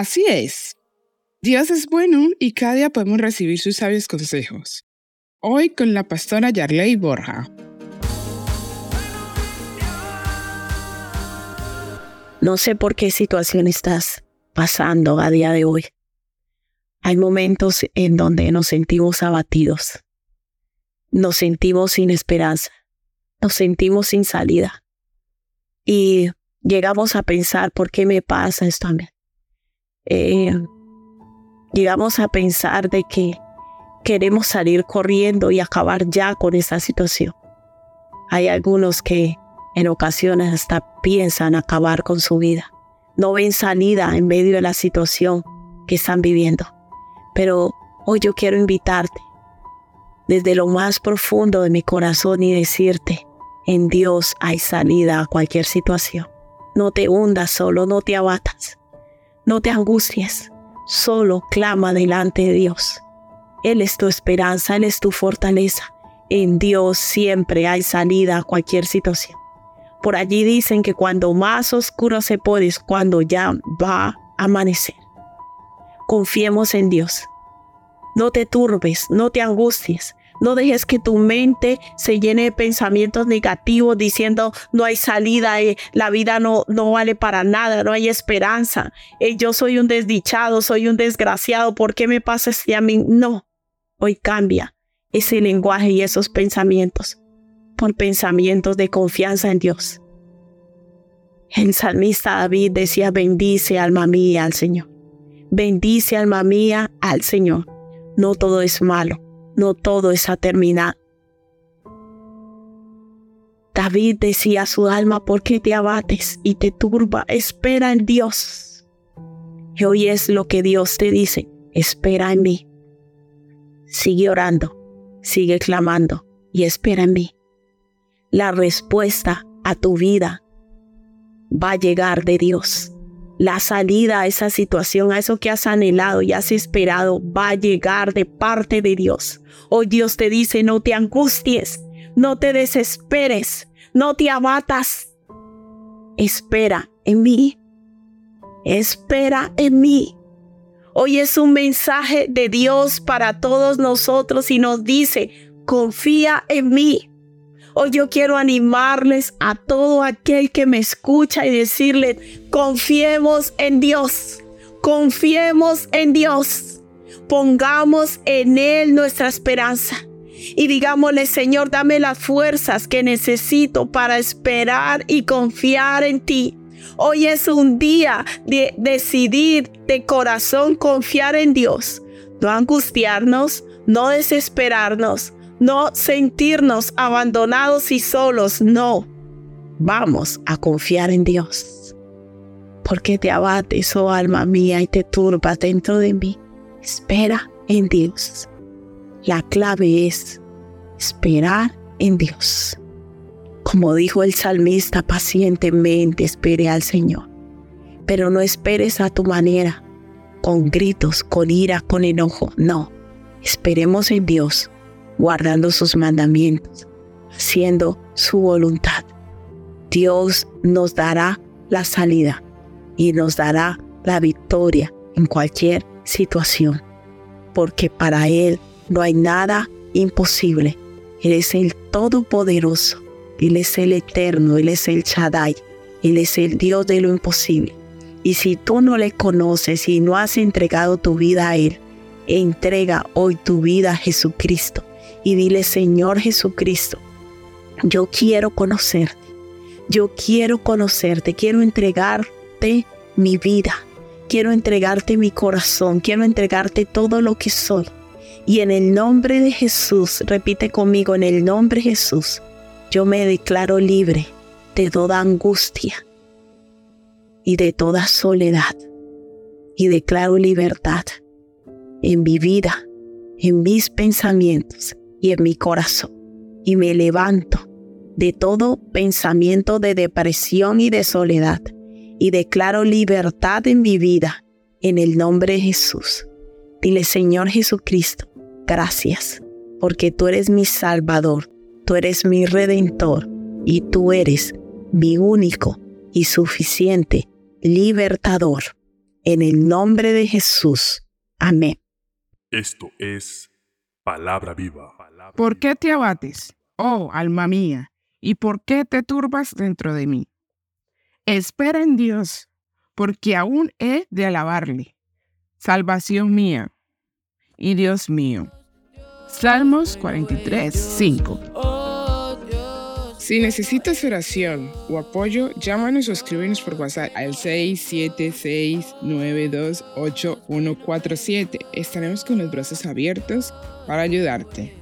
Así es. Dios es bueno y cada día podemos recibir sus sabios consejos. Hoy con la pastora Yarley Borja. No sé por qué situación estás pasando a día de hoy. Hay momentos en donde nos sentimos abatidos, nos sentimos sin esperanza, nos sentimos sin salida y llegamos a pensar, ¿por qué me pasa esto a mí? Eh, llegamos a pensar de que queremos salir corriendo y acabar ya con esa situación. Hay algunos que en ocasiones hasta piensan acabar con su vida. No ven salida en medio de la situación que están viviendo. Pero hoy yo quiero invitarte desde lo más profundo de mi corazón y decirte, en Dios hay salida a cualquier situación. No te hundas solo, no te abatas, no te angusties, solo clama delante de Dios. Él es tu esperanza, Él es tu fortaleza. En Dios siempre hay salida a cualquier situación. Por allí dicen que cuando más oscuro se pone es cuando ya va a amanecer. Confiemos en Dios. No te turbes, no te angusties, no dejes que tu mente se llene de pensamientos negativos diciendo no hay salida, eh, la vida no, no vale para nada, no hay esperanza. Eh, yo soy un desdichado, soy un desgraciado, ¿por qué me pasa esto a mí? No, hoy cambia ese lenguaje y esos pensamientos por pensamientos de confianza en Dios. El salmista David decía, bendice alma mía al Señor. Bendice alma mía al Señor. No todo es malo no todo está terminado. David decía a su alma, ¿por qué te abates y te turba? Espera en Dios. Y hoy es lo que Dios te dice, espera en mí. Sigue orando, sigue clamando y espera en mí. La respuesta a tu vida va a llegar de Dios la salida a esa situación, a eso que has anhelado y has esperado, va a llegar de parte de Dios. Hoy Dios te dice, no te angusties, no te desesperes, no te abatas. Espera en mí. Espera en mí. Hoy es un mensaje de Dios para todos nosotros y nos dice, confía en mí. Hoy yo quiero animarles a todo aquel que me escucha y decirle, confiemos en Dios, confiemos en Dios, pongamos en Él nuestra esperanza. Y digámosle, Señor, dame las fuerzas que necesito para esperar y confiar en ti. Hoy es un día de decidir de corazón confiar en Dios, no angustiarnos, no desesperarnos, no sentirnos abandonados y solos, no. Vamos a confiar en Dios. Porque te abates, oh alma mía, y te turbas dentro de mí. Espera en Dios. La clave es esperar en Dios. Como dijo el salmista, pacientemente espere al Señor. Pero no esperes a tu manera, con gritos, con ira, con enojo. No, esperemos en Dios guardando sus mandamientos, haciendo su voluntad. Dios nos dará la salida y nos dará la victoria en cualquier situación, porque para Él no hay nada imposible. Él es el Todopoderoso, Él es el Eterno, Él es el Shaddai, Él es el Dios de lo imposible. Y si tú no le conoces y no has entregado tu vida a Él, entrega hoy tu vida a Jesucristo y dile, Señor Jesucristo, yo quiero conocerte, yo quiero conocerte, quiero entregarte mi vida, quiero entregarte mi corazón, quiero entregarte todo lo que soy. Y en el nombre de Jesús, repite conmigo, en el nombre de Jesús, yo me declaro libre de toda angustia y de toda soledad. Y declaro libertad en mi vida, en mis pensamientos, y en mi corazón. Y me levanto de todo pensamiento de depresión y de soledad y declaro libertad en mi vida en el nombre de Jesús. Dile, Señor Jesucristo, gracias, porque tú eres mi Salvador, tú eres mi Redentor y tú eres mi único y suficiente libertador. En el nombre de Jesús. Amén. Esto es palabra viva. ¿Por qué te abates, oh alma mía? ¿Y por qué te turbas dentro de mí? Espera en Dios, porque aún he de alabarle, salvación mía y Dios mío. Salmos 43, 5. Si necesitas oración o apoyo, llámanos o escríbenos por WhatsApp al 676928147. Estaremos con los brazos abiertos para ayudarte.